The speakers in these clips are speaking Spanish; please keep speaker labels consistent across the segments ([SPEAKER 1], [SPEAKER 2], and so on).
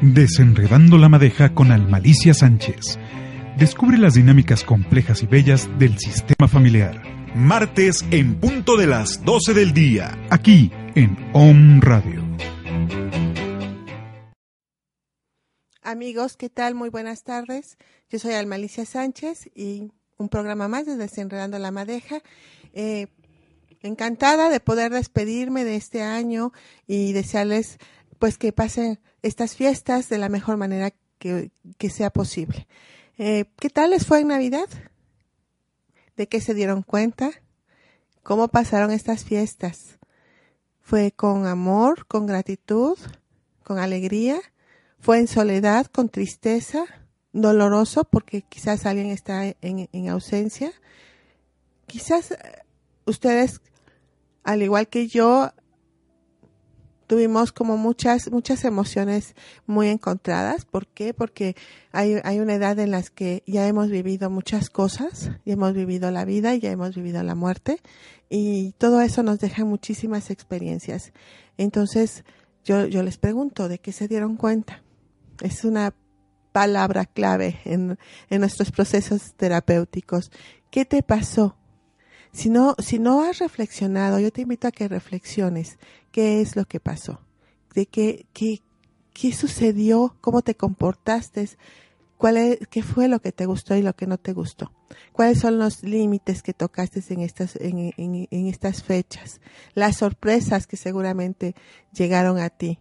[SPEAKER 1] Desenredando la madeja con Almalicia Sánchez. Descubre las dinámicas complejas y bellas del sistema familiar. Martes en punto de las 12 del día. Aquí en OM Radio.
[SPEAKER 2] Amigos, ¿qué tal? Muy buenas tardes. Yo soy Almalicia Sánchez y un programa más de Desenredando la Madeja. Eh, encantada de poder despedirme de este año y desearles pues que pasen estas fiestas de la mejor manera que, sea posible. Eh, ¿Qué tal les fue en Navidad? ¿De qué se dieron cuenta? ¿Cómo pasaron estas fiestas? ¿Fue con amor, con gratitud, con alegría? ¿Fue en soledad, con tristeza, doloroso porque quizás alguien está en, en ausencia? Quizás eh, ustedes, al igual que yo, tuvimos como muchas, muchas emociones muy encontradas. ¿Por qué? Porque hay, hay una edad en la que ya hemos vivido muchas cosas, ya hemos vivido la vida, ya hemos vivido la muerte y todo eso nos deja muchísimas experiencias. Entonces, yo, yo les pregunto, ¿de qué se dieron cuenta? Es una palabra clave en, en nuestros procesos terapéuticos. ¿Qué te pasó? Si no, si no has reflexionado, yo te invito a que reflexiones qué es lo que pasó, de qué, qué, qué sucedió, cómo te comportaste, cuál es, qué fue lo que te gustó y lo que no te gustó, cuáles son los límites que tocaste en estas, en, en, estas fechas, las sorpresas que seguramente llegaron a ti,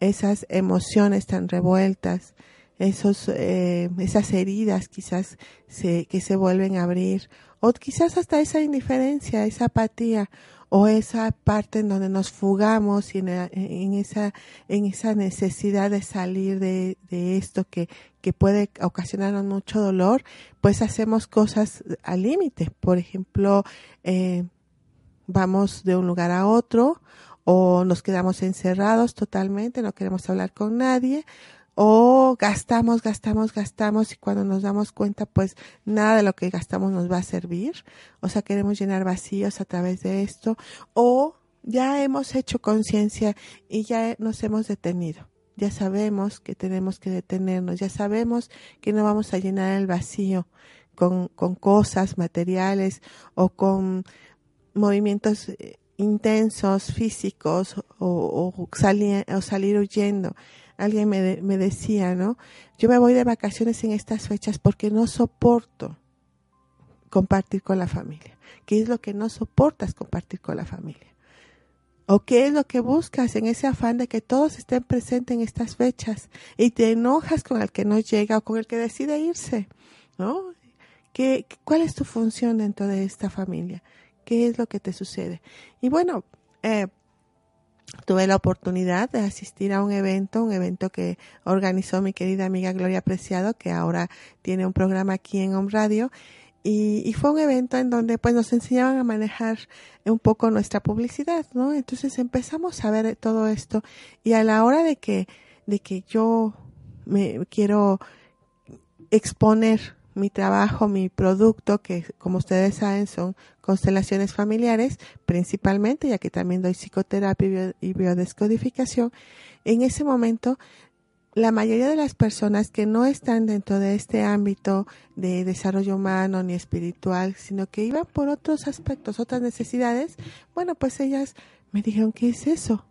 [SPEAKER 2] esas emociones tan revueltas, esos, eh, esas heridas quizás se, que se vuelven a abrir, o quizás hasta esa indiferencia, esa apatía, o esa parte en donde nos fugamos y en, esa, en esa necesidad de salir de, de esto que, que puede ocasionarnos mucho dolor, pues hacemos cosas al límite. Por ejemplo, eh, vamos de un lugar a otro, o nos quedamos encerrados totalmente, no queremos hablar con nadie, o gastamos, gastamos, gastamos y cuando nos damos cuenta pues nada de lo que gastamos nos va a servir, o sea, queremos llenar vacíos a través de esto, o ya hemos hecho conciencia y ya nos hemos detenido. Ya sabemos que tenemos que detenernos, ya sabemos que no vamos a llenar el vacío con, con cosas materiales o con movimientos eh, intensos físicos o, o, o salir huyendo alguien me, me decía, ¿no? Yo me voy de vacaciones en estas fechas porque no soporto compartir con la familia. ¿Qué es lo que no soportas compartir con la familia? ¿O qué es lo que buscas en ese afán de que todos estén presentes en estas fechas y te enojas con el que no llega o con el que decide irse? ¿No? ¿Qué, ¿Cuál es tu función dentro de esta familia? ¿Qué es lo que te sucede? Y bueno, eh, tuve la oportunidad de asistir a un evento, un evento que organizó mi querida amiga Gloria Preciado, que ahora tiene un programa aquí en Home Radio. Y, fue un evento en donde pues nos enseñaban a manejar un poco nuestra publicidad, ¿no? Entonces empezamos a ver todo esto y a la hora de que, de que yo me quiero exponer mi trabajo, mi producto, que como ustedes saben son constelaciones familiares, principalmente, ya que también doy psicoterapia y biodescodificación, en ese momento la mayoría de las personas que no están dentro de este ámbito de desarrollo humano ni espiritual, sino que iban por otros aspectos, otras necesidades, bueno, pues ellas me dijeron, ¿qué es eso?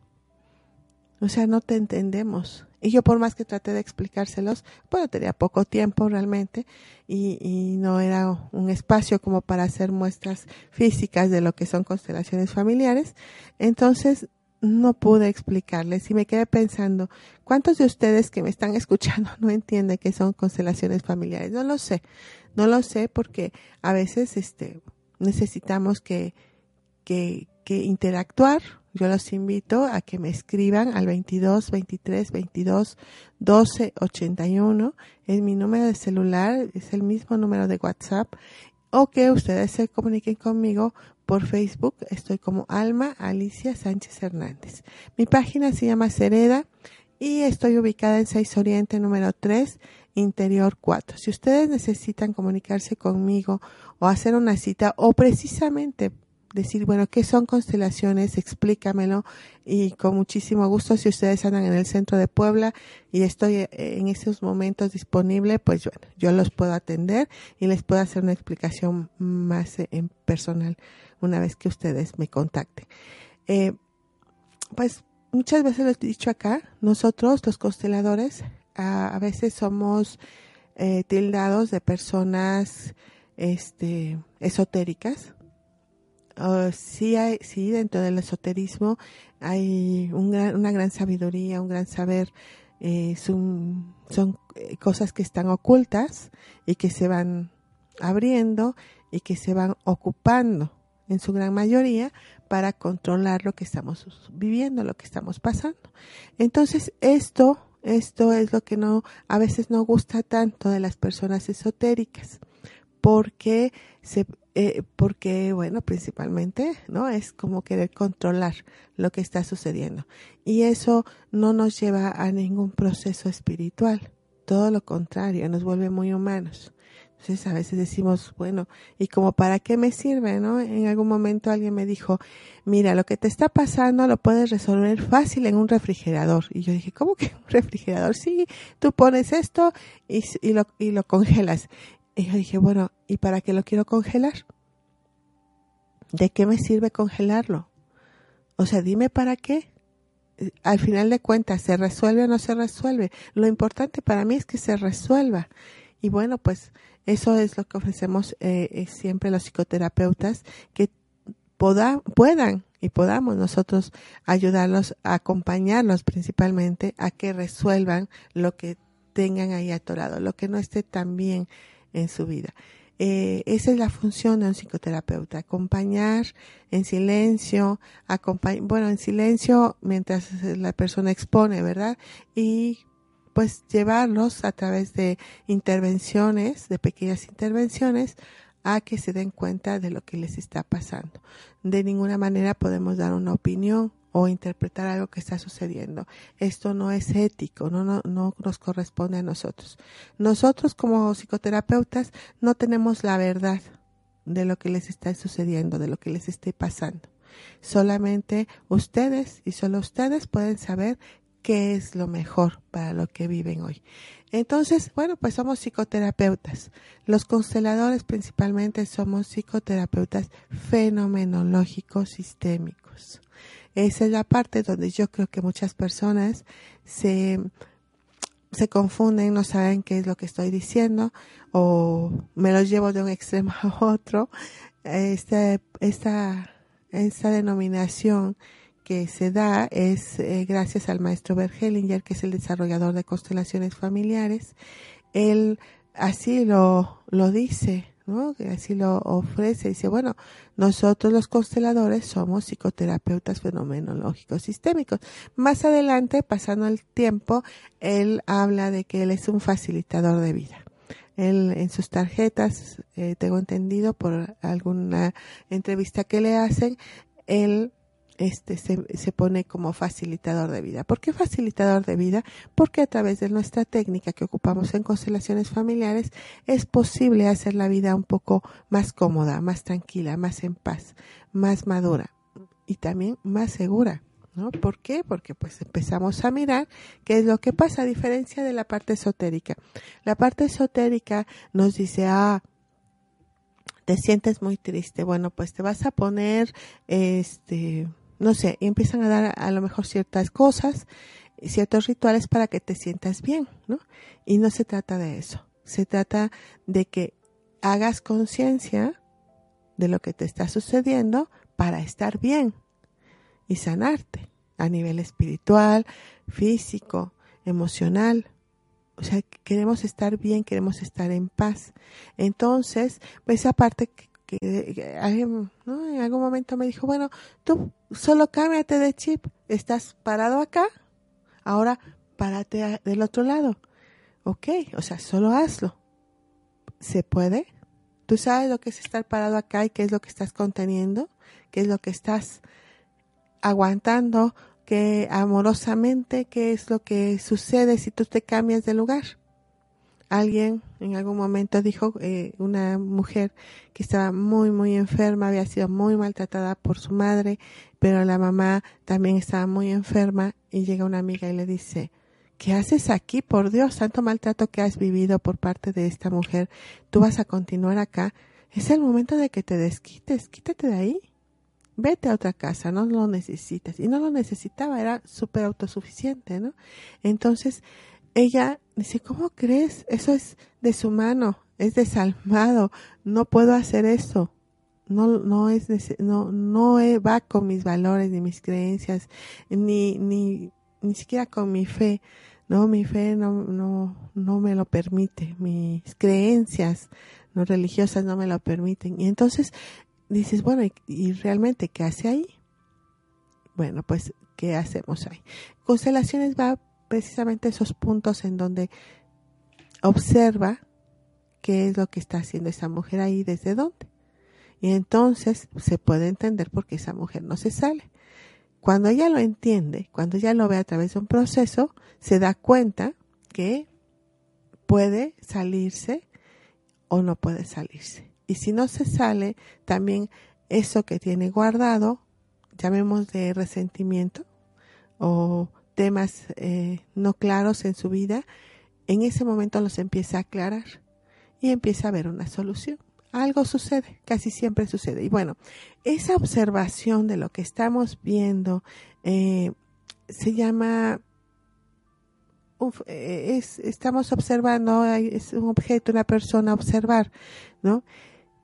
[SPEAKER 2] O sea, no te entendemos. Y yo por más que traté de explicárselos, bueno, tenía poco tiempo realmente y, y, no era un espacio como para hacer muestras físicas de lo que son constelaciones familiares. Entonces no pude explicarles y me quedé pensando, ¿cuántos de ustedes que me están escuchando no entienden qué son constelaciones familiares? No lo sé, no lo sé porque a veces este, necesitamos que, que, que interactuar yo los invito a que me escriban al 22 23 22 12 81. Es mi número de celular, es el mismo número de WhatsApp. O que ustedes se comuniquen conmigo por Facebook. Estoy como Alma Alicia Sánchez Hernández. Mi página se llama Cereda y estoy ubicada en 6 Oriente número 3, Interior 4. Si ustedes necesitan comunicarse conmigo o hacer una cita o precisamente decir, bueno, ¿qué son constelaciones? Explícamelo. Y con muchísimo gusto, si ustedes andan en el centro de Puebla y estoy eh, en esos momentos disponible, pues bueno, yo los puedo atender y les puedo hacer una explicación más eh, en personal una vez que ustedes me contacten. Eh, pues muchas veces lo he dicho acá, nosotros los consteladores a, veces somos tildados de personas este, esotéricas, sí, hay, sí, dentro del esoterismo hay una gran sabiduría, un gran saber. Eh, son, son eh, cosas que están ocultas y que se van abriendo y que se van ocupando en su gran mayoría para controlar lo que estamos viviendo, lo que estamos pasando. Entonces, esto, esto es lo que no, a veces no gusta tanto de las personas esotéricas, porque se, eh, porque bueno, principalmente, ¿no? Es como querer controlar lo que está sucediendo. Y eso no nos lleva a ningún proceso espiritual. Todo lo contrario, nos vuelve muy humanos. Entonces a veces decimos, bueno, ¿y como para qué me sirve, no? En algún momento alguien me dijo, mira, lo que te está pasando lo puedes resolver fácil en un refrigerador. Y yo dije, ¿cómo que un refrigerador? Sí, tú pones esto y, y, lo, y lo congelas. Y yo dije, bueno, ¿y para qué lo quiero congelar? ¿De qué me sirve congelarlo? O sea, dime para qué. Al final de cuentas, ¿se resuelve o no se resuelve? Lo importante para mí es que se resuelva. Y bueno, pues eso es lo que ofrecemos eh, eh, siempre los psicoterapeutas, que puedan y podamos nosotros ayudarlos, acompañarlos principalmente a que resuelvan lo que tengan ahí atorado, lo que no esté tan bien en su vida. Eh, esa es la función de un psicoterapeuta, acompañar en silencio, bueno, en silencio mientras la persona expone, ¿verdad? Y pues llevarlos a través de intervenciones, de pequeñas intervenciones, a que se den cuenta de lo que les está pasando. De ninguna manera podemos dar una opinión o interpretar algo que está sucediendo. Esto no es ético, no, no, no nos corresponde a nosotros. Nosotros como psicoterapeutas no tenemos la verdad de lo que les está sucediendo, de lo que les esté pasando. Solamente ustedes y solo ustedes pueden saber qué es lo mejor para lo que viven hoy. Entonces, bueno, pues somos psicoterapeutas. Los consteladores principalmente somos psicoterapeutas fenomenológicos sistémicos. Esa es la parte donde yo creo que muchas personas se, se confunden, no saben qué es lo que estoy diciendo o me lo llevo de un extremo a otro. Esta, esta, esta denominación que se da es eh, gracias al maestro Bergelinger, que es el desarrollador de constelaciones familiares. Él así lo, lo dice, ¿no? Que así lo ofrece. Dice, bueno, nosotros los consteladores somos psicoterapeutas fenomenológicos sistémicos. Más adelante, pasando el tiempo, él habla de que él es un facilitador de vida. Él en sus tarjetas, eh, tengo entendido por alguna entrevista que le hacen, él este se, se, pone como facilitador de vida. ¿Por qué facilitador de vida? Porque a través de nuestra técnica que ocupamos en constelaciones familiares es posible hacer la vida un poco más cómoda, más tranquila, más en paz, más madura y también más segura. ¿No? ¿Por qué? Porque pues empezamos a mirar qué es lo que pasa a diferencia de la parte esotérica. La parte esotérica nos dice, ah, te sientes muy triste. Bueno, pues te vas a poner, este, no sé, y empiezan a dar a lo mejor ciertas cosas, ciertos rituales para que te sientas bien, ¿no? Y no se trata de eso. Se trata de que hagas conciencia de lo que te está sucediendo para estar bien y sanarte a nivel espiritual, físico, emocional. O sea, queremos estar bien, queremos estar en paz. Entonces, esa parte que que alguien en algún momento me dijo, bueno, tú solo cámbiate de chip, estás parado acá, ahora párate del otro lado. Ok, o sea, solo hazlo. ¿Se puede? ¿Tú sabes lo que es estar parado acá y qué es lo que estás conteniendo? ¿Qué es lo que estás aguantando? ¿Qué amorosamente? ¿Qué es lo que sucede si tú te cambias de lugar? Alguien en algún momento dijo, eh, una mujer que estaba muy, muy enferma, había sido muy maltratada por su madre, pero la mamá también estaba muy enferma y llega una amiga y le dice, ¿qué haces aquí? Por Dios, tanto maltrato que has vivido por parte de esta mujer, tú vas a continuar acá. Es el momento de que te desquites, quítate de ahí. Vete a otra casa, no lo necesitas. Y no lo necesitaba, era súper autosuficiente, ¿no? Entonces, ella dice, ¿cómo crees? Eso es deshumano, es desalmado, no puedo hacer eso. No, no es, no, no va con mis valores ni mis creencias, ni, ni, ni siquiera con mi fe. No, mi fe no, no, no me lo permite, mis creencias no religiosas no me lo permiten. Y entonces dices, bueno, ¿y, y realmente qué hace ahí? Bueno, pues, ¿qué hacemos ahí? Constelaciones va precisamente esos puntos en donde observa qué es lo que está haciendo esa mujer ahí, desde dónde. Y entonces se puede entender por qué esa mujer no se sale. Cuando ella lo entiende, cuando ella lo ve a través de un proceso, se da cuenta que puede salirse o no puede salirse. Y si no se sale, también eso que tiene guardado, llamemos de resentimiento o temas eh, no claros en su vida, en ese momento los empieza a aclarar y empieza a ver una solución. Algo sucede, casi siempre sucede. Y bueno, esa observación de lo que estamos viendo eh, se llama, eh, es, estamos observando, es un objeto, una persona, observar, ¿no?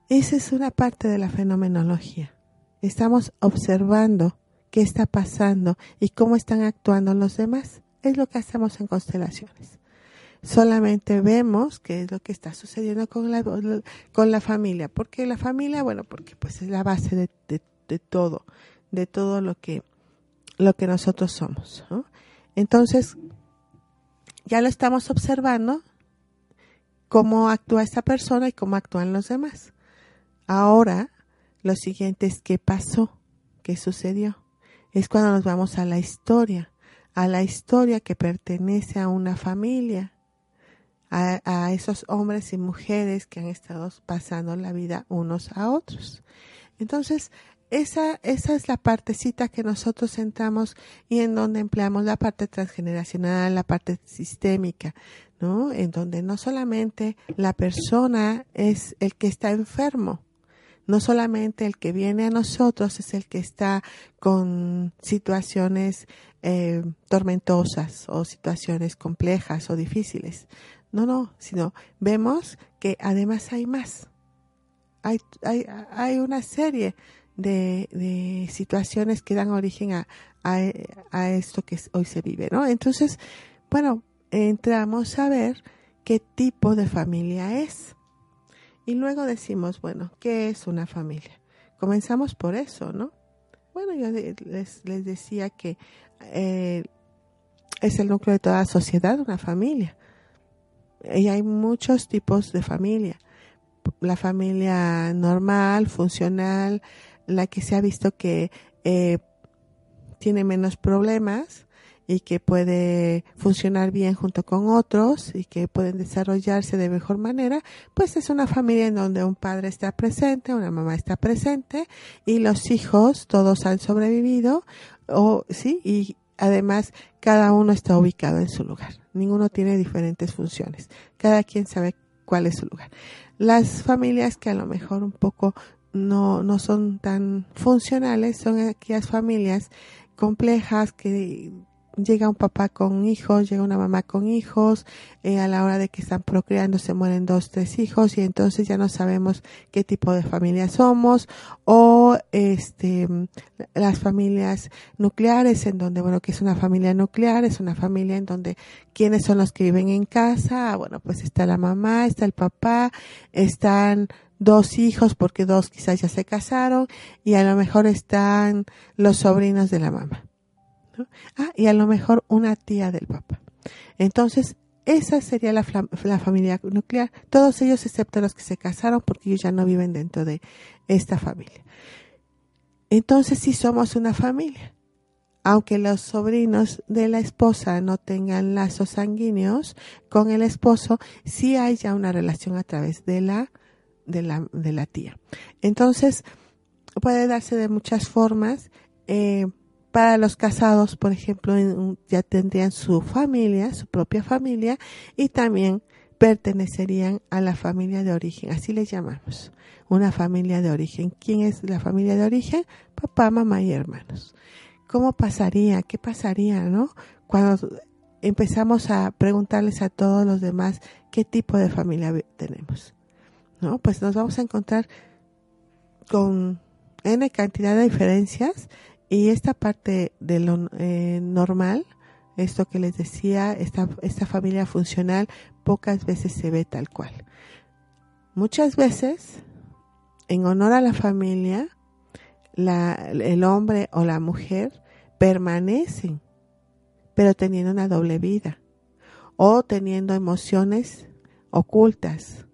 [SPEAKER 2] Esa es una parte de la fenomenología. Estamos observando qué está pasando y cómo están actuando los demás. Es lo que hacemos en constelaciones. Solamente vemos qué es lo que está sucediendo con la, con la familia. porque la familia? Bueno, porque pues es la base de, de, todo, de todo lo que, lo que nosotros somos. Entonces, ya lo estamos observando, cómo actúa esta persona y cómo actúan los demás. Ahora, lo siguiente es qué pasó, qué sucedió es cuando nos vamos a la historia, a la historia que pertenece a una familia, a, esos hombres y mujeres que han estado pasando la vida unos a otros. Entonces, esa, esa es la partecita que nosotros entramos y en donde empleamos la parte transgeneracional, la parte sistémica, ¿no? En donde no solamente la persona es el que está enfermo, no solamente el que viene a nosotros es el que está con situaciones eh, tormentosas o situaciones complejas o difíciles. No, no, sino vemos que además hay más. Hay, hay, hay una serie de, de, situaciones que dan origen a, a, a esto que hoy se vive, ¿no? Entonces, bueno, entramos a ver qué tipo de familia es. Y luego decimos, bueno, ¿qué es una familia? Comenzamos por eso, ¿no? Bueno, yo les, les decía que eh, es el núcleo de toda sociedad, una familia. Y hay muchos tipos de familia. La familia normal, funcional, la que se ha visto que eh, tiene menos problemas, y que puede funcionar bien junto con otros y que pueden desarrollarse de mejor manera, pues es una familia en donde un padre está presente, una mamá está presente y los hijos todos han sobrevivido o sí y además cada uno está ubicado en su lugar. Ninguno tiene diferentes funciones. Cada quien sabe cuál es su lugar. Las familias que a lo mejor un poco no, no son tan funcionales son aquellas familias complejas que llega un papá con hijos, llega una mamá con hijos, eh, a la hora de que están procreando se mueren dos, tres hijos y entonces ya no sabemos qué tipo de familia somos o este las familias nucleares en donde bueno que es una familia nuclear, es una familia en donde quiénes son los que viven en casa, bueno pues está la mamá, está el papá, están dos hijos porque dos quizás ya se casaron y a lo mejor están los sobrinos de la mamá. Ah, y a lo mejor una tía del papá. Entonces, esa sería la, familia nuclear. Todos ellos excepto los que se casaron porque ellos ya no viven dentro de esta familia. Entonces, sí somos una familia. aunque los sobrinos de la esposa no tengan lazos sanguíneos con el esposo, sí hay ya una relación a través de la, de la, de la tía. Entonces, puede darse de muchas formas. Eh, para los casados, por ejemplo, ya tendrían su familia, su propia familia, y también pertenecerían a la familia de origen, así les llamamos, una familia de origen. ¿Quién es la familia de origen? Papá, mamá y hermanos. ¿Cómo pasaría? ¿Qué pasaría, no? Cuando empezamos a preguntarles a todos los demás qué tipo de familia tenemos, ¿no? Pues nos vamos a encontrar con N cantidad de diferencias y esta parte de lo eh, normal, esto que les decía, esta, esta familia funcional pocas veces se ve tal cual. Muchas veces, en honor a la familia, el hombre o la mujer permanecen, pero teniendo una doble vida o teniendo emociones ocultas,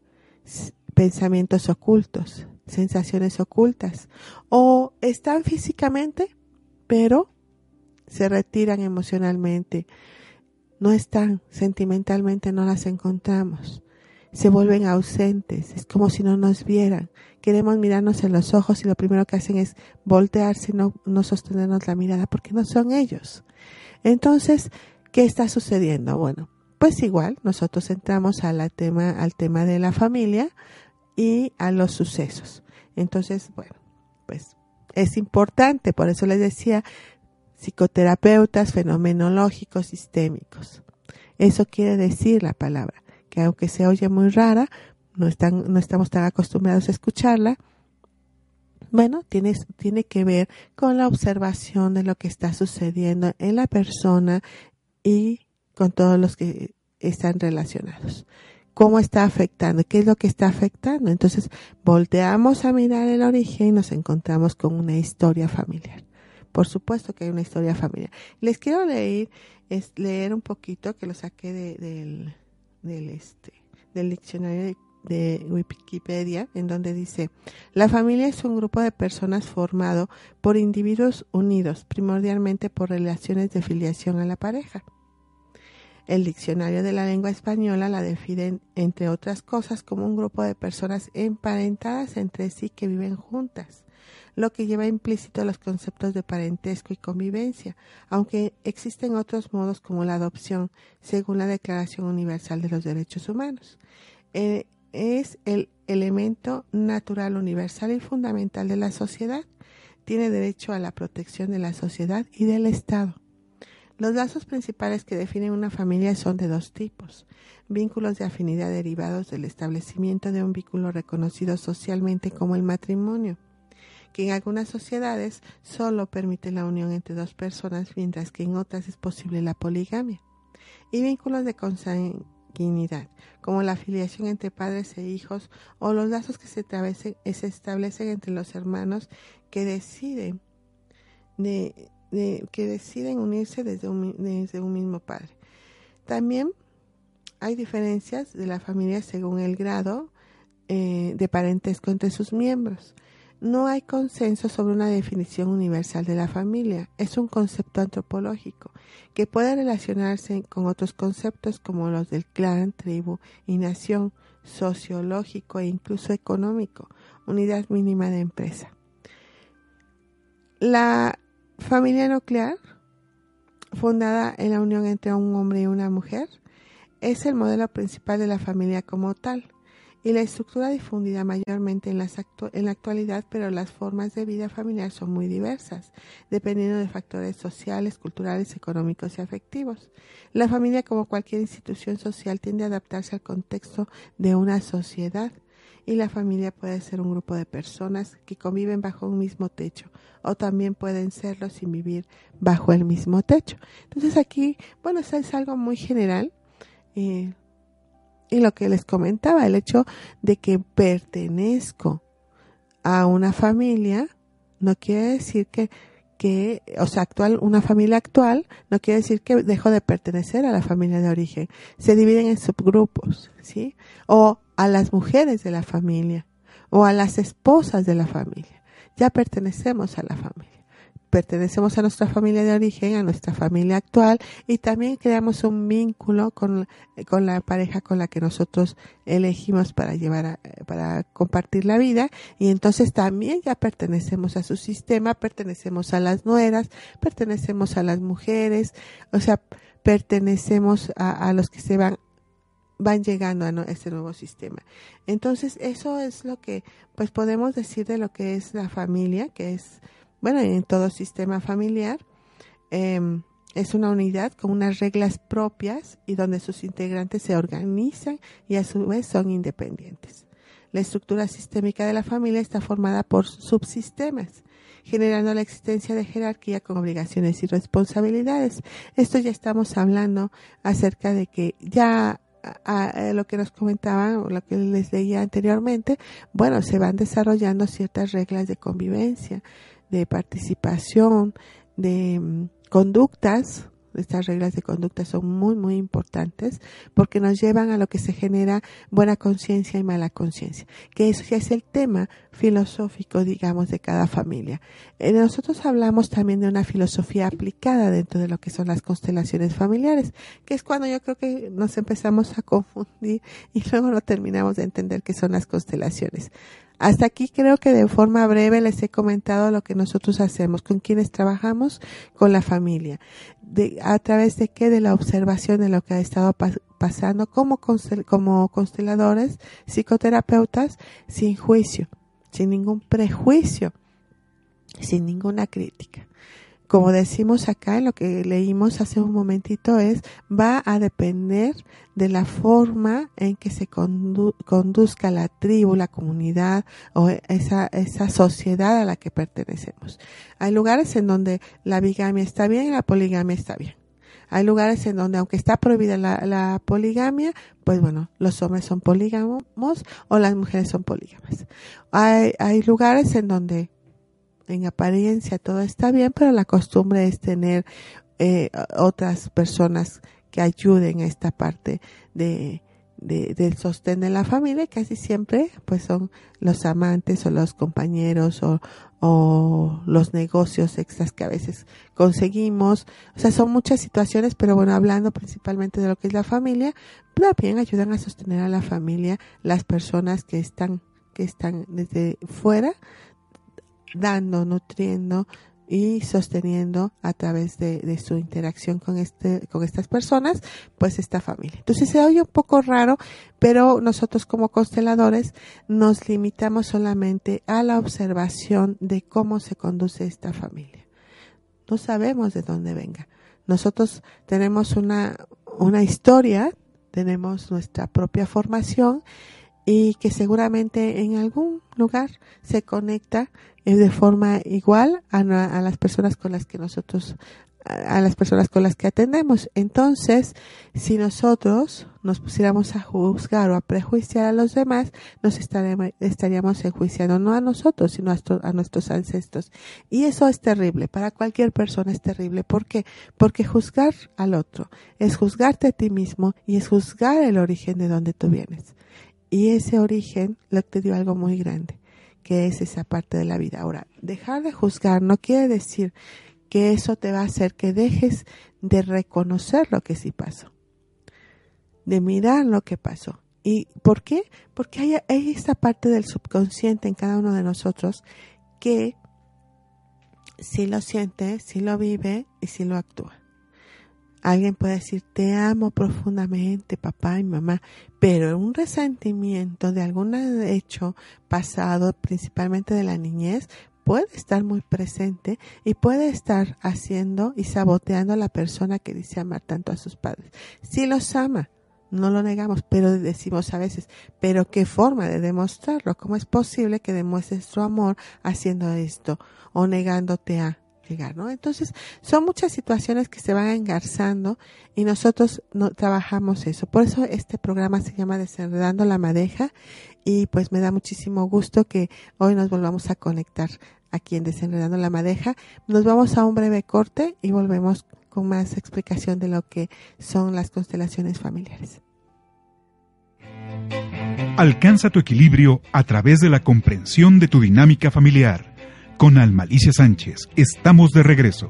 [SPEAKER 2] pensamientos ocultos, sensaciones ocultas, o están físicamente, pero se retiran emocionalmente, no están sentimentalmente, no las encontramos, se vuelven ausentes, es como si no nos vieran, queremos mirarnos en los ojos y lo primero que hacen es voltearse y no, no sostenernos la mirada porque no son ellos. Entonces, ¿qué está sucediendo? Bueno, pues igual nosotros entramos a tema, al tema de la familia y a los sucesos. Entonces, bueno, pues es importante, por eso les decía, psicoterapeutas fenomenológicos sistémicos. Eso quiere decir la palabra, que aunque se oye muy rara, no, están, no estamos tan acostumbrados a escucharla, bueno, tiene, tiene que ver con la observación de lo que está sucediendo en la persona y con todos los que están relacionados. ¿Cómo está afectando? ¿Qué es lo que está afectando? Entonces, volteamos a mirar el origen y nos encontramos con una historia familiar. Por supuesto que hay una historia familiar. Les quiero leer, es, leer un poquito que lo saqué del, del, este, del diccionario de, Wikipedia, en donde dice, la familia es un grupo de personas formado por individuos unidos, primordialmente por relaciones de filiación a la pareja. El diccionario de la lengua española la define, entre otras cosas, como un grupo de personas emparentadas entre sí que viven juntas, lo que lleva implícito los conceptos de parentesco y convivencia, aunque existen otros modos como la adopción, según la Declaración Universal de los Derechos Humanos. Eh, es el elemento natural, universal y fundamental de la sociedad. Tiene derecho a la protección de la sociedad y del Estado. Los lazos principales que definen una familia son de dos tipos. Vínculos de afinidad derivados del establecimiento de un vínculo reconocido socialmente como el matrimonio que en algunas sociedades solo permite la unión entre dos personas, mientras que en otras es posible la poligamia. Y vínculos de consanguinidad, como la afiliación entre padres e hijos o los lazos que se, se establecen entre los hermanos que deciden, que deciden unirse desde un, mismo padre. También hay diferencias de la familia según el grado eh, de parentesco entre sus miembros. No hay consenso sobre una definición universal de la familia. Es un concepto antropológico que puede relacionarse con otros conceptos como los del clan, tribu y nación, sociológico e incluso económico, unidad mínima de empresa. La familia nuclear, fundada en la unión entre un hombre y una mujer, es el modelo principal de la familia como tal y la estructura difundida mayormente en, la actualidad, pero las formas de vida familiar son muy diversas, dependiendo de factores sociales, culturales, económicos y afectivos. La familia, como cualquier institución social, tiende a adaptarse al contexto de una sociedad y la familia puede ser un grupo de personas que conviven bajo un mismo techo o también pueden serlo sin vivir bajo el mismo techo. Entonces aquí, bueno, eso es algo muy general. Eh, y lo que les comentaba, el hecho de que pertenezco a una familia, no quiere decir que, que, o sea, actual, una familia actual, no quiere decir que dejo de pertenecer a la familia de origen. Se dividen en subgrupos, ¿sí? O a las mujeres de la familia, o a las esposas de la familia. Ya pertenecemos a la familia. pertenecemos a nuestra familia de origen, a nuestra familia actual y también creamos un vínculo con, con la pareja con la que nosotros elegimos para llevar para compartir la vida y entonces también ya pertenecemos a su sistema, pertenecemos a las nueras, pertenecemos a las mujeres, o sea, pertenecemos a, a los que se van van llegando a este nuevo sistema. Entonces, eso es lo que pues podemos decir de lo que es la familia, que es bueno, en todo sistema familiar, em, es una unidad con unas reglas propias y donde sus integrantes se organizan y a su vez son independientes. La estructura sistémica de la familia está formada por subsistemas, generando la existencia de jerarquía con obligaciones y responsabilidades. Esto ya estamos hablando acerca de que ya a, lo que nos comentaban, lo que les leía anteriormente, bueno, se van desarrollando ciertas reglas de convivencia, de participación, de mm, conductas, estas reglas de conducta son muy, muy importantes porque nos llevan a lo que se genera buena conciencia y mala conciencia, que eso ya es el tema filosófico, digamos, de cada familia. Eh, nosotros hablamos también de una filosofía aplicada dentro de lo que son las constelaciones familiares, que es cuando yo creo que nos empezamos a confundir y luego no terminamos de entender qué son las constelaciones. Hasta aquí creo que de forma breve les he comentado lo que nosotros hacemos, con quienes trabajamos, con la familia. ¿A través de qué? De la observación de lo que ha estado pasando como, como consteladores, psicoterapeutas, sin juicio, sin ningún prejuicio, sin ninguna crítica como decimos acá lo que leímos hace un momentito, es va a depender de la forma en que se conduzca la tribu, la comunidad o esa, sociedad a la que pertenecemos. Hay lugares en donde la bigamia está bien y la poligamia está bien. Hay lugares en donde, aunque está prohibida la, poligamia, pues bueno, los hombres son polígamos o las mujeres son polígamas. Hay lugares en donde en apariencia todo está bien, pero la costumbre es tener eh, otras personas que ayuden a esta parte de, del sostén de la familia, casi siempre pues son los amantes o los compañeros o, o los negocios extras que a veces conseguimos. O sea, son muchas situaciones, pero bueno, hablando principalmente de lo que es la familia, también ayudan a sostener a la familia las personas que están que están desde fuera dando, nutriendo y sosteniendo a través de, su interacción con este con estas personas pues esta familia. Entonces se oye un poco raro pero nosotros como consteladores nos limitamos solamente a la observación de cómo se conduce esta familia. No sabemos de dónde venga. Nosotros tenemos una una historia tenemos nuestra propia formación y que seguramente en algún lugar se conecta eh, de forma igual a, las personas con las que nosotros a las personas con las que atendemos. Entonces, si nosotros nos pusiéramos a juzgar o a prejuiciar a los demás, nos estaríamos, estaríamos enjuiciando no a nosotros, sino a, a, nuestros ancestros. Y eso es terrible, para cualquier persona es terrible. ¿Por qué? Porque juzgar al otro es juzgarte a ti mismo y es juzgar el origen de donde tú vienes. Y ese origen lo te algo muy grande que es esa parte de la vida. Ahora, dejar de juzgar no quiere decir que eso te va a hacer que dejes de reconocer lo que sí pasó, de mirar lo que pasó. ¿Y por qué? Porque hay, hay esa parte del subconsciente en cada uno de nosotros que sí lo siente, sí lo vive y sí lo actúa. Alguien puede decir, te amo profundamente, papá y mamá, pero un resentimiento de algún hecho pasado, principalmente de la niñez, puede estar muy presente y puede estar haciendo y saboteando a la persona que dice amar tanto a sus padres. Si los ama, no lo negamos, pero decimos a veces, pero qué forma de demostrarlo, cómo es posible que demuestres tu amor haciendo esto o negándote a. Entonces, son muchas situaciones que se van engarzando y nosotros no trabajamos eso. Por eso este programa se llama Desenredando la Madeja y pues me da muchísimo gusto que hoy nos volvamos a conectar aquí en Desenredando la Madeja. Nos vamos a un breve corte y volvemos con más explicación de lo que son las constelaciones familiares.
[SPEAKER 1] Alcanza tu equilibrio a través de la comprensión de tu dinámica familiar Con Almalicia Sánchez, estamos de regreso.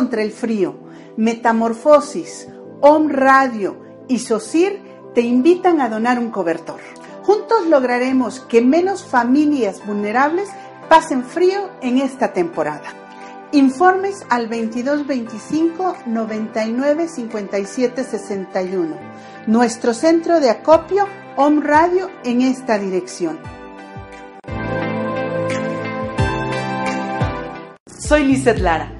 [SPEAKER 3] Contra el frío, Metamorfosis, Om Radio y SOCIR te invitan a donar un cobertor. Juntos lograremos que menos familias vulnerables pasen frío en esta temporada. Informes al 2225 99 57 61. Nuestro centro de acopio Om Radio en esta dirección.
[SPEAKER 4] Soy Lizeth Lara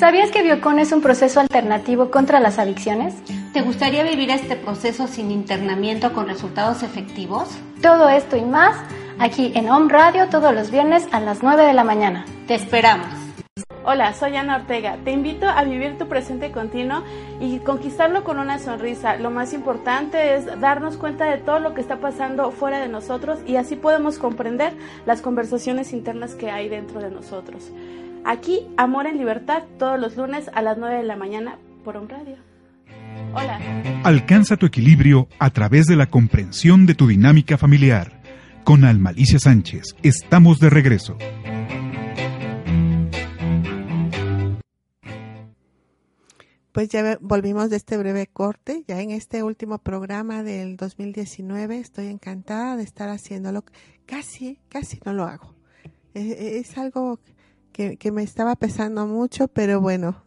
[SPEAKER 5] ¿Sabías que Biocon es un proceso alternativo contra las adicciones?
[SPEAKER 6] ¿Te gustaría vivir este proceso sin internamiento con resultados efectivos?
[SPEAKER 5] Todo esto y más aquí en Home Radio todos los viernes a las 9 de la mañana.
[SPEAKER 6] Te esperamos.
[SPEAKER 7] Hola, soy Ana Ortega. Te invito a vivir tu presente continuo y conquistarlo con una sonrisa. Lo más importante es darnos cuenta de todo lo que está pasando fuera de nosotros y así podemos comprender las conversaciones internas que hay dentro de nosotros. Aquí, Amor en Libertad, todos los lunes a las 9 de la mañana por un radio. Hola.
[SPEAKER 1] Alcanza tu equilibrio a través de la comprensión de tu dinámica familiar. Con Almalicia Sánchez, estamos de regreso.
[SPEAKER 2] Pues ya volvimos de este breve corte, ya en este último programa del 2019. Estoy encantada de estar haciéndolo. Casi, casi no lo hago. Es, es algo que, que, me estaba pesando mucho, pero bueno,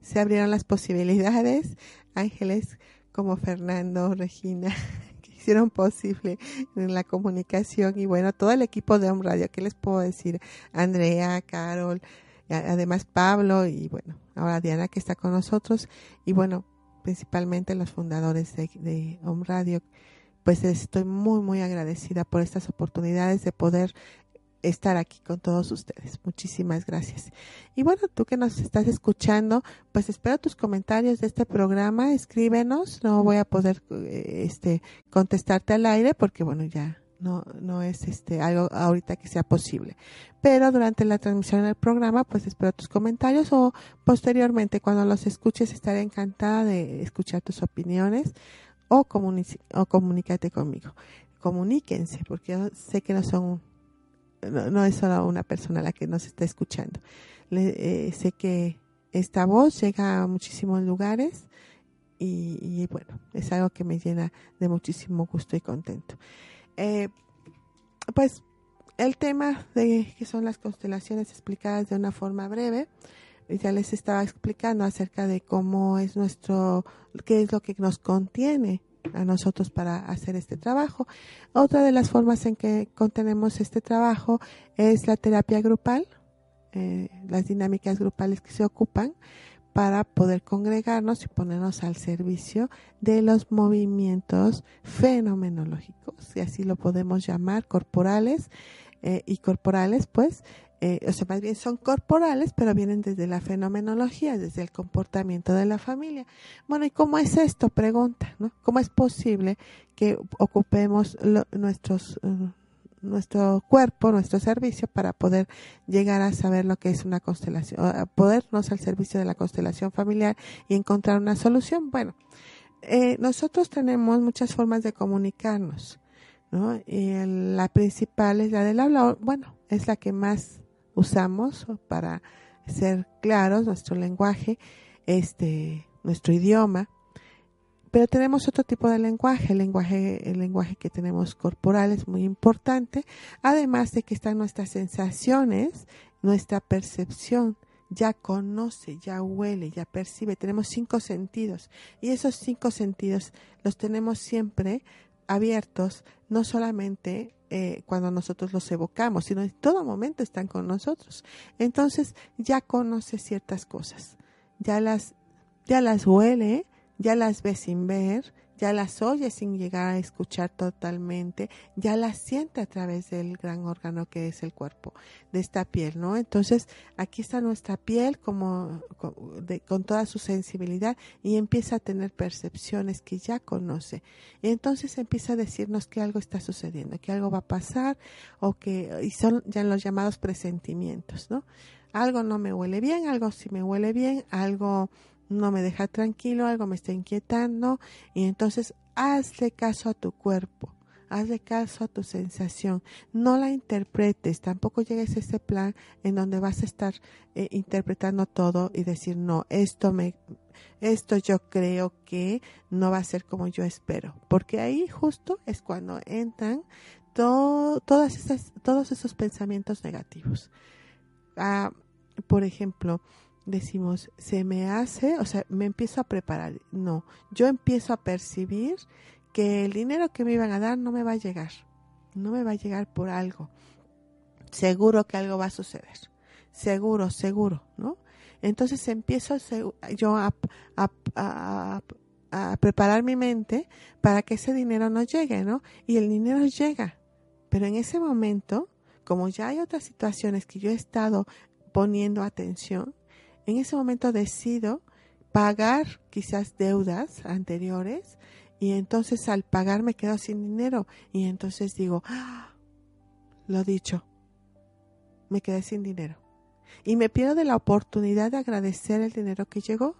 [SPEAKER 2] se abrieron las posibilidades. Ángeles como Fernando, Regina, que hicieron posible la comunicación y bueno, todo el equipo de Home Radio, ¿qué les puedo decir? Andrea, Carol, además Pablo y bueno, ahora Diana que está con nosotros y bueno, principalmente los fundadores de, de Home Radio, pues estoy muy, muy agradecida por estas oportunidades de poder estar aquí con todos ustedes. Muchísimas gracias. Y bueno, tú que nos estás escuchando, pues espero tus comentarios de este programa, escríbenos, no voy a poder este contestarte al aire porque bueno, ya no no es este algo ahorita que sea posible. Pero durante la transmisión del programa, pues espero tus comentarios o posteriormente cuando los escuches estaré encantada de escuchar tus opiniones o, o comunícate conmigo. Comuníquense porque yo sé que no son no, es solo una persona la que nos está escuchando. Le, eh, sé que esta voz llega a muchísimos lugares y, y, bueno, es algo que me llena de muchísimo gusto y contento. Eh, pues el tema de que son las constelaciones explicadas de una forma breve, ya les estaba explicando acerca de cómo es nuestro, qué es lo que nos contiene a nosotros para hacer este trabajo. Otra de las formas en que contenemos este trabajo es la terapia grupal, eh, las dinámicas grupales que se ocupan para poder congregarnos y ponernos al servicio de los movimientos fenomenológicos, y así lo podemos llamar, corporales eh, y corporales, pues, eh, o sea, más bien son corporales, pero vienen desde la fenomenología, desde el comportamiento de la familia. Bueno, ¿y cómo es esto? Pregunta, ¿no? ¿Cómo es posible que ocupemos nuestros, uh, nuestro cuerpo, nuestro servicio para poder llegar a saber lo que es una constelación, a podernos al servicio de la constelación familiar y encontrar una solución. Bueno, eh, nosotros tenemos muchas formas de comunicarnos, ¿no? Y la principal es la del habla, bueno, es la que más usamos para ser claros, nuestro lenguaje, este, nuestro idioma. Pero tenemos otro tipo de lenguaje, el lenguaje, el lenguaje que tenemos corporal es muy importante, además de que están nuestras sensaciones, nuestra percepción, ya conoce, ya huele, ya percibe, tenemos cinco sentidos y esos cinco sentidos los tenemos siempre abiertos, no solamente eh, cuando nosotros los evocamos, sino en todo momento están con nosotros. Entonces ya conoce ciertas cosas, ya las, ya las huele, ya las ve sin ver, ya las oye sin llegar a escuchar totalmente, ya las siente a través del gran órgano que es el cuerpo, de esta piel, ¿no? Entonces, aquí está nuestra piel como con, toda su sensibilidad y empieza a tener percepciones que ya conoce. Y entonces empieza a decirnos que algo está sucediendo, que algo va a pasar o que y son ya los llamados presentimientos, ¿no? Algo no me huele bien, algo sí me huele bien, algo no me deja tranquilo, algo me está inquietando y entonces hazle caso a tu cuerpo, hazle caso a tu sensación, no la interpretes, tampoco llegues a ese plan en donde vas a estar eh, interpretando todo y decir, no, esto me, esto yo creo que no va a ser como yo espero, porque ahí justo es cuando entran todas esas, todos esos pensamientos negativos. Ah, por ejemplo, decimos, se me hace, o sea, me empiezo a preparar. No, yo empiezo a percibir que el dinero que me iban a dar no me va a llegar. No me va a llegar por algo. Seguro que algo va a suceder. Seguro, seguro, ¿no? Entonces empiezo yo a, a, a preparar mi mente para que ese dinero no llegue, ¿no? Y el dinero llega. Pero en ese momento, como ya hay otras situaciones que yo he estado poniendo atención, en ese momento decido pagar quizás deudas anteriores y entonces al pagar me quedo sin dinero y entonces digo, ¡Ah! lo dicho, me quedé sin dinero. Y me pierdo de la oportunidad de agradecer el dinero que llegó.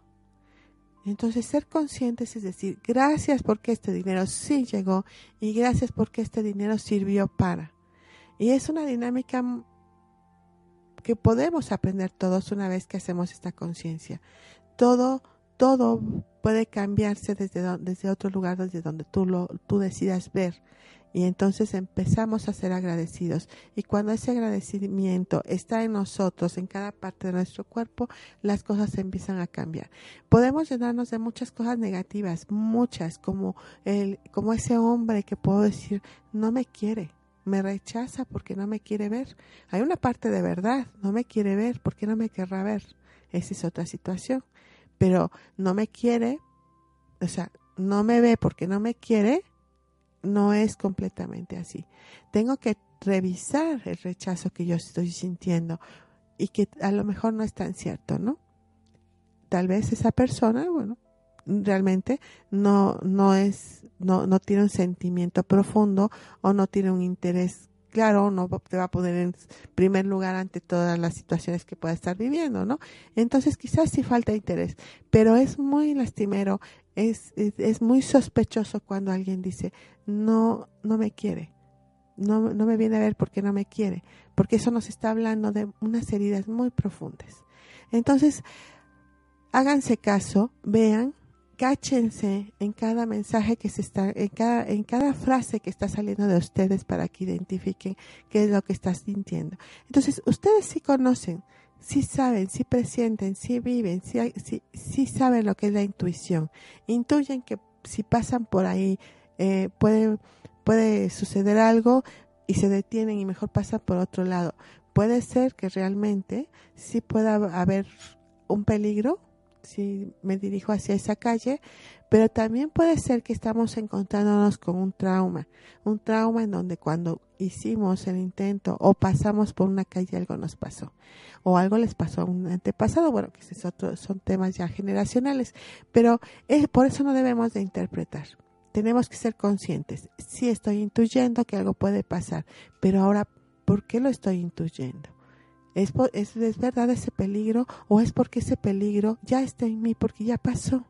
[SPEAKER 2] Entonces ser conscientes es decir, gracias porque este dinero sí llegó y gracias porque este dinero sirvió para. Y es una dinámica que podemos aprender todos una vez que hacemos esta conciencia. Todo, todo puede cambiarse desde, desde otro lugar, desde donde tú, lo, tú decidas ver. Y entonces empezamos a ser agradecidos. Y cuando ese agradecimiento está en nosotros, en cada parte de nuestro cuerpo, las cosas empiezan a cambiar. Podemos llenarnos de muchas cosas negativas, muchas, como, el, como ese hombre que puedo decir, no me quiere, me rechaza porque no me quiere ver. Hay una parte de verdad, no me quiere ver, porque no me querrá ver? Esa es otra situación. Pero no me quiere, o sea, no me ve porque no me quiere, no es completamente así. Tengo que revisar el rechazo que yo estoy sintiendo y que a lo mejor no es tan cierto, ¿no? Tal vez esa persona, bueno, realmente no, no es, no, no tiene un sentimiento profundo o no tiene un interés claro, no te va a poner en primer lugar ante todas las situaciones que pueda estar viviendo, ¿no? Entonces quizás sí falta interés, pero es muy lastimero, es, es, es, muy sospechoso cuando alguien dice, no, no me quiere, no, no me viene a ver porque no me quiere, porque eso nos está hablando de unas heridas muy profundas. Entonces, háganse caso, vean cáchense en cada mensaje que se está, en cada, en cada frase que está saliendo de ustedes para que identifiquen qué es lo que estás sintiendo. Entonces, ustedes sí conocen, sí saben, sí presienten, sí viven, sí, sí, saben lo que es la intuición. Intuyen que si pasan por ahí, eh, puede, puede suceder algo y se detienen y mejor pasan por otro lado. Puede ser que realmente sí pueda haber un peligro si me dirijo hacia esa calle, pero también puede ser que estamos encontrándonos con un trauma, un trauma en donde cuando hicimos el intento o pasamos por una calle algo nos pasó o algo les pasó a un antepasado, bueno, que son temas ya generacionales, pero es, por eso no debemos de interpretar. tenemos que ser conscientes. Sí estoy intuyendo que algo puede pasar, pero ahora, ¿por qué lo estoy intuyendo? ¿Es, es, ¿Es verdad ese peligro o es porque ese peligro ya está en mí, porque ya pasó?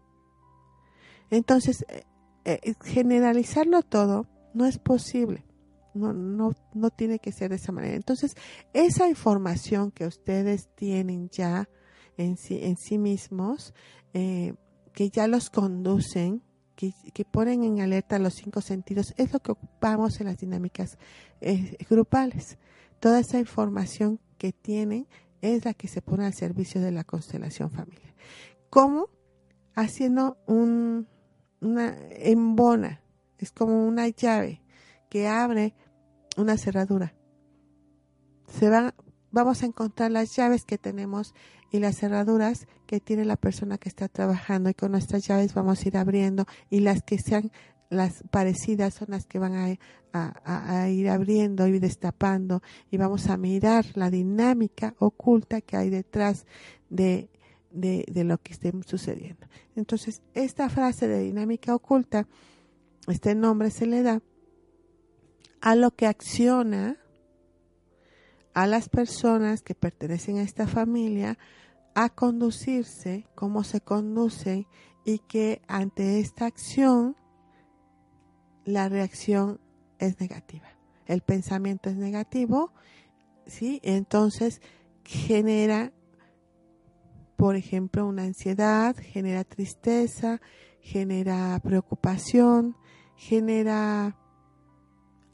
[SPEAKER 2] Entonces, eh, eh, generalizarlo todo no es posible. No, no, no tiene que ser de esa manera. Entonces, esa información que ustedes tienen ya en sí, en sí mismos, eh, que ya los conducen, que, que, ponen en alerta los cinco sentidos, es lo que ocupamos en las dinámicas eh, grupales. Toda esa información que tienen es la que se pone al servicio de la constelación familiar. ¿Cómo? Haciendo un, una embona, es como una llave que abre una cerradura. Se van, vamos a encontrar las llaves que tenemos y las cerraduras que tiene la persona que está trabajando y con nuestras llaves vamos a ir abriendo y las que sean las parecidas son las que van a, a, a, ir abriendo y destapando y vamos a mirar la dinámica oculta que hay detrás de, de, de lo que esté sucediendo. Entonces, esta frase de dinámica oculta, este nombre se le da a lo que acciona a las personas que pertenecen a esta familia a conducirse, cómo se conducen y que ante esta acción la reacción es negativa. El pensamiento es negativo, ¿sí? Entonces genera, por ejemplo, una ansiedad, genera tristeza, genera preocupación, genera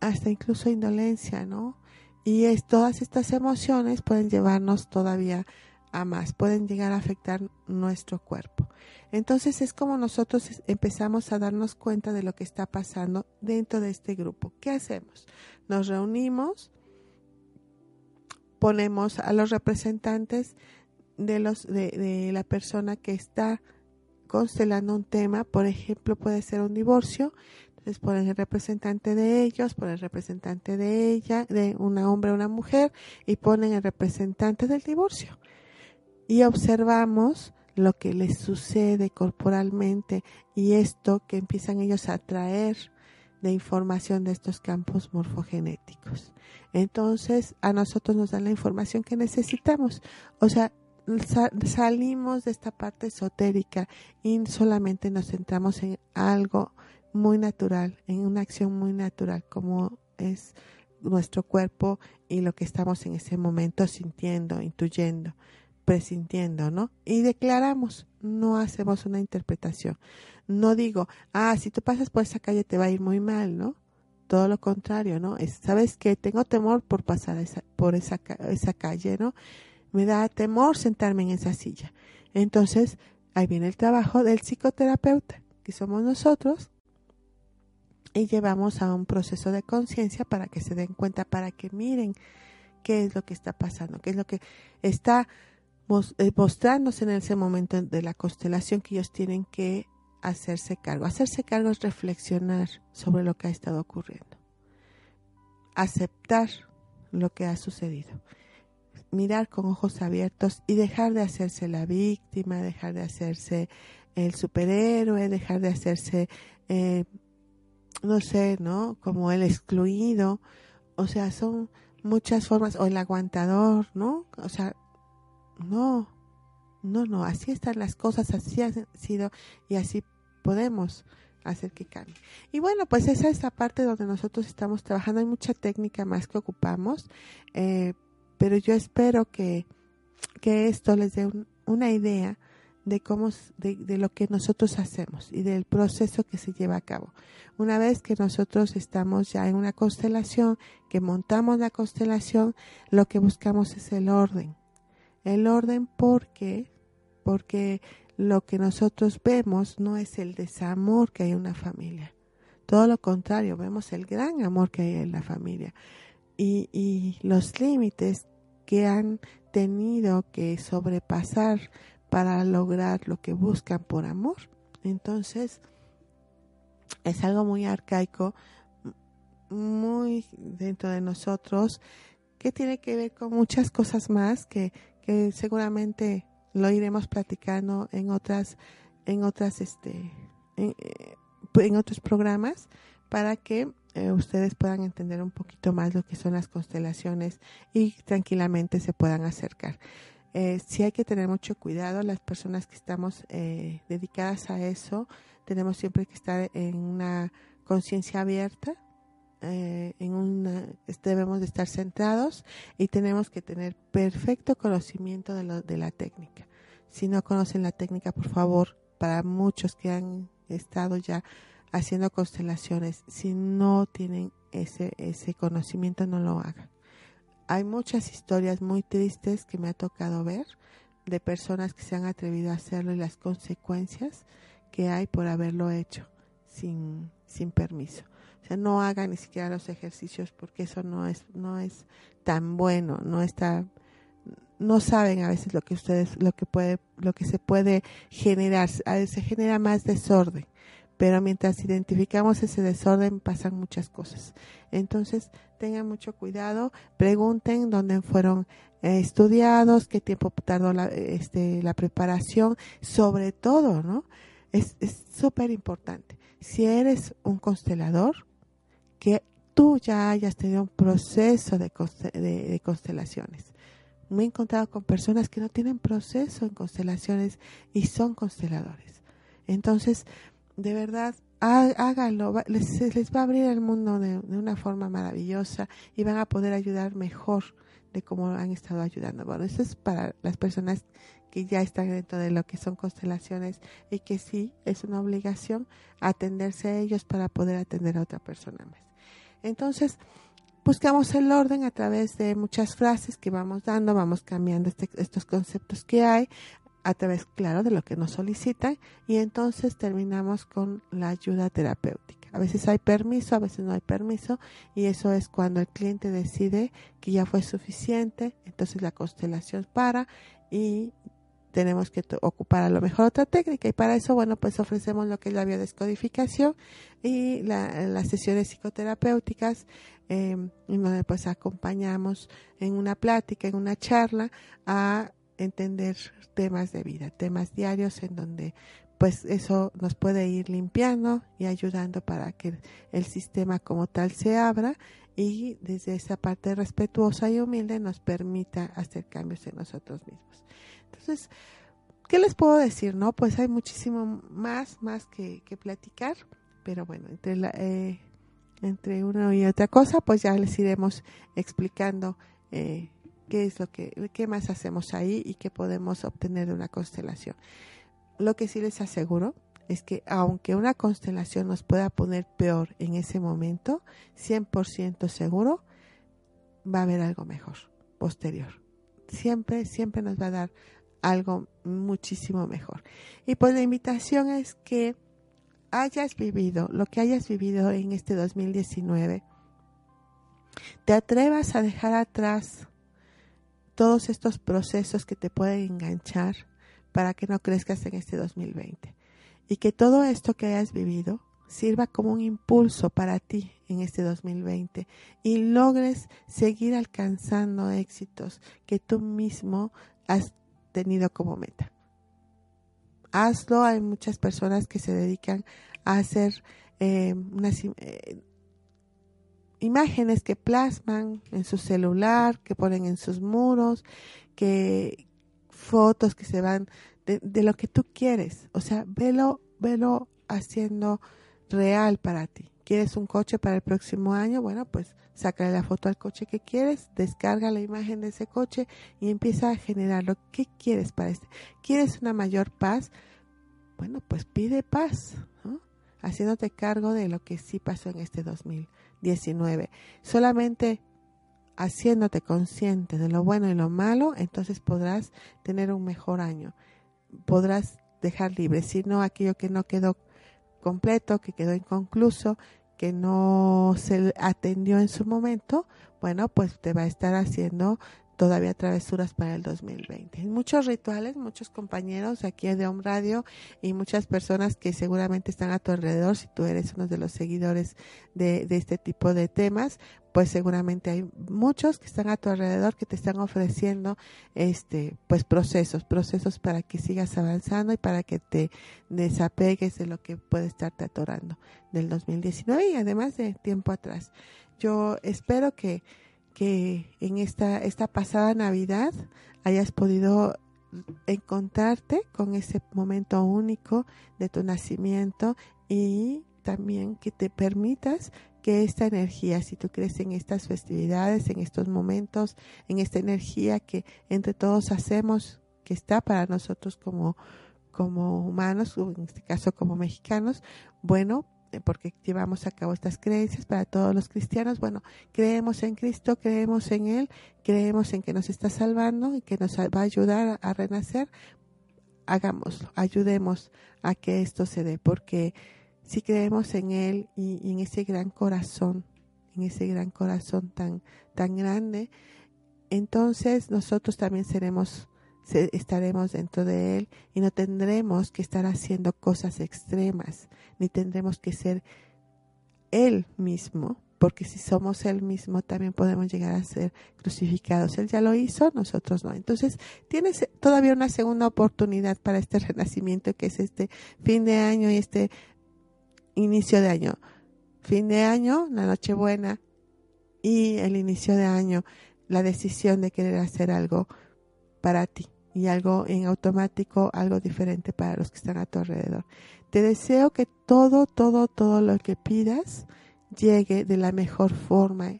[SPEAKER 2] hasta incluso indolencia, ¿no? Y es, todas estas emociones pueden llevarnos todavía a más, pueden llegar a afectar nuestro cuerpo. Entonces es como nosotros empezamos a darnos cuenta de lo que está pasando dentro de este grupo. ¿Qué hacemos? Nos reunimos, ponemos a los representantes de, los, de, la persona que está constelando un tema, por ejemplo, puede ser un divorcio, entonces ponen el representante de ellos, ponen el representante de ella, de un hombre o una mujer, y ponen el representante del divorcio. Y observamos lo que les sucede corporalmente y esto que empiezan ellos a traer de información de estos campos morfogenéticos. Entonces, a nosotros nos dan la información que necesitamos. O sea, salimos de esta parte esotérica y solamente nos centramos en algo muy natural, en una acción muy natural, como es nuestro cuerpo y lo que estamos en ese momento sintiendo, intuyendo, presintiendo, ¿no? Y declaramos, no hacemos una interpretación. No digo, ah, si tú pasas por esa calle te va a ir muy mal, ¿no? Todo lo contrario, ¿no? Es, ¿Sabes qué? Tengo temor por pasar por esa, esa calle, ¿no? Me da temor sentarme en esa silla. Entonces, ahí viene el trabajo del psicoterapeuta, que somos nosotros, y llevamos a un proceso de conciencia para que se den cuenta, para que miren qué es lo que está pasando, qué es lo que está eh, mostrándose en ese momento de la constelación que ellos tienen que hacerse cargo. Hacerse cargo es reflexionar sobre lo que ha estado ocurriendo, aceptar lo que ha sucedido, mirar con ojos abiertos y dejar de hacerse la víctima, dejar de hacerse el superhéroe, dejar de hacerse eh, no sé, ¿no? Como el excluido, o sea, son muchas formas, o el aguantador, ¿no? O sea, no, no, no, así están las cosas, así han sido y así podemos hacer que cambie. Y bueno, pues esa es la parte donde nosotros estamos trabajando, hay mucha técnica más que ocupamos, eh, pero yo espero que, que esto les dé una idea de cómo de, lo que nosotros hacemos y del proceso que se lleva a cabo. Una vez que nosotros estamos ya en una constelación, que montamos la constelación, lo que buscamos es el orden. El orden porque porque lo que nosotros vemos no es el desamor que hay en una familia. Todo lo contrario, vemos el gran amor que hay en la familia y, y los límites que han tenido que sobrepasar para lograr lo que buscan por amor. Entonces, es algo muy arcaico, muy dentro de nosotros, que tiene que ver con muchas cosas más que, que seguramente lo iremos platicando en otras, en otras, este, eh, en otros programas para que eh, ustedes puedan entender un poquito más lo que son las constelaciones y tranquilamente se puedan acercar. Eh, sí hay que tener mucho cuidado, las personas que estamos eh, dedicadas a eso, tenemos siempre que estar en una conciencia abierta, eh, en una, debemos de estar centrados y tenemos que tener perfecto conocimiento de, lo, de la técnica. Si no conocen la técnica, por favor, para muchos que han estado ya haciendo constelaciones, si no tienen ese, ese conocimiento, no lo hagan. Hay muchas historias muy tristes que me ha tocado ver de personas que se han atrevido a hacerlo y las consecuencias que hay por haberlo hecho sin, sin permiso. O sea, no hagan ni siquiera los ejercicios porque eso no es, no es tan bueno, no está, no saben a veces lo que ustedes, lo que puede, lo que se puede generar, se genera más desorden pero mientras identificamos ese desorden pasan muchas cosas. Entonces, tengan mucho cuidado, pregunten dónde fueron eh, estudiados, qué tiempo tardó la, este, la preparación, sobre todo, ¿no? Es súper importante. Si eres un constelador, que tú ya hayas tenido un proceso de, de constelaciones. Me he encontrado con personas que no tienen proceso en constelaciones y son consteladores. Entonces, de verdad, háganlo, les, les va a abrir el mundo de, una forma maravillosa y van a poder ayudar mejor de cómo han estado ayudando. Bueno, eso es para las personas que ya están dentro de lo que son constelaciones y que sí es una obligación atenderse a ellos para poder atender a otra persona más. Entonces, buscamos el orden a través de muchas frases que vamos dando, vamos cambiando este, estos conceptos que hay a través, claro, de lo que nos solicitan y entonces terminamos con la ayuda terapéutica. A veces hay permiso, a veces no hay permiso y eso es cuando el cliente decide que ya fue suficiente, entonces la constelación para y tenemos que ocupar a lo mejor otra técnica y para eso, bueno, pues ofrecemos lo que es la biodescodificación y las sesiones psicoterapéuticas eh, donde pues acompañamos en una plática, en una charla a entender temas de vida, temas diarios en donde pues eso nos puede ir limpiando y ayudando para que el sistema como tal se abra y desde esa parte respetuosa y humilde nos permita hacer cambios en nosotros mismos. ¿Qué les puedo decir? No, pues hay muchísimo más, más que, platicar, pero bueno, entre eh, entre una y otra cosa, pues ya les iremos explicando eh, qué es lo que, qué más hacemos ahí y qué podemos obtener de una constelación. Lo que sí les aseguro es que aunque una constelación nos pueda poner peor en ese momento, 100% seguro va a haber algo mejor, posterior. Siempre, siempre nos va a dar algo muchísimo mejor. Y pues la invitación es que hayas vivido lo que hayas vivido en este 2019, te atrevas a dejar atrás todos estos procesos que te pueden enganchar para que no crezcas en este 2020. Y que todo esto que hayas vivido sirva como un impulso para ti en este 2020 y logres seguir alcanzando éxitos que tú mismo has tenido como meta. Hazlo, hay muchas personas que se dedican a hacer eh, unas, eh, imágenes que plasman en su celular, que ponen en sus muros, que fotos que se van de, lo que tú quieres. O sea, velo, velo haciendo real para ti. ¿Quieres un coche para el próximo año? Bueno, pues sácale la foto al coche que quieres, descarga la imagen de ese coche y empieza a generar lo que quieres para este. ¿Quieres una mayor paz? Bueno, pues pide paz, haciéndote cargo de lo que sí pasó en este 2000. 19. Solamente haciéndote consciente de lo bueno y lo malo, entonces podrás tener un mejor año. Podrás dejar libre, si no aquello que no quedó completo, que quedó inconcluso, que no se atendió en su momento, bueno, pues te va a estar haciendo todavía travesuras para el 2020. Muchos rituales, muchos compañeros aquí de Home Radio y muchas personas que seguramente están a tu alrededor, si tú eres uno de los seguidores de, este tipo de temas, pues seguramente hay muchos que están a tu alrededor que te están ofreciendo este pues procesos, procesos para que sigas avanzando y para que te desapegues de lo que puede estarte atorando del 2019 y además de tiempo atrás. Yo espero que que en esta, esta pasada Navidad hayas podido encontrarte con ese momento único de tu nacimiento y también que te permitas que esta energía, si tú crees en estas festividades, en estos momentos, en esta energía que entre todos hacemos, que está para nosotros como, como humanos, o en este caso como mexicanos, bueno, porque llevamos a cabo estas creencias para todos los cristianos. Bueno, creemos en Cristo, creemos en Él, creemos en que nos está salvando y que nos va a ayudar a renacer. Hagámoslo, ayudemos a que esto se dé, porque si creemos en Él y, en ese gran corazón, en ese gran corazón tan, tan grande, entonces nosotros también seremos estaremos dentro de Él y no tendremos que estar haciendo cosas extremas, ni tendremos que ser Él mismo, porque si somos Él mismo también podemos llegar a ser crucificados. Él ya lo hizo, nosotros no. Entonces, tienes todavía una segunda oportunidad para este renacimiento que es este fin de año y este inicio de año. Fin de año, la Nochebuena y el inicio de año, la decisión de querer hacer algo para ti y algo en automático, algo diferente para los que están a tu alrededor. Te deseo que todo, todo, todo lo que pidas llegue de la mejor forma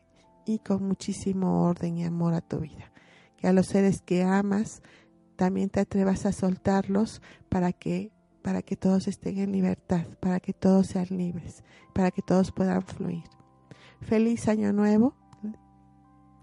[SPEAKER 2] y con muchísimo orden y amor a tu vida. Que a los seres que amas también te atrevas a soltarlos para que para que todos estén en libertad, para que todos sean libres, para que todos puedan fluir. Feliz año nuevo.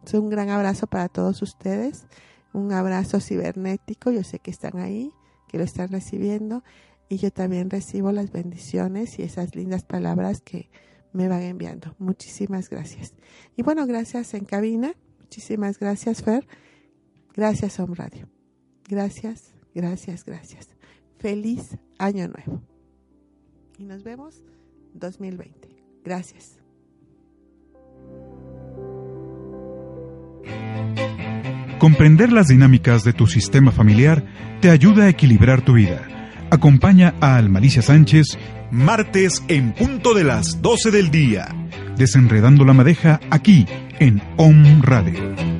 [SPEAKER 2] Es un gran abrazo para todos ustedes un abrazo cibernético. Yo sé que están ahí, que lo están recibiendo y yo también recibo las bendiciones y esas lindas palabras que me van enviando. Muchísimas gracias. Y bueno, gracias en cabina. Muchísimas gracias, Fer. Gracias, Home Radio. Gracias, gracias, gracias. Feliz año nuevo. Y nos vemos 2020. Gracias.
[SPEAKER 1] Comprender las dinámicas de tu sistema familiar te ayuda a equilibrar tu vida. Acompaña a Almalicia Sánchez martes en punto de las 12 del día, desenredando la madeja aquí en OM Radio.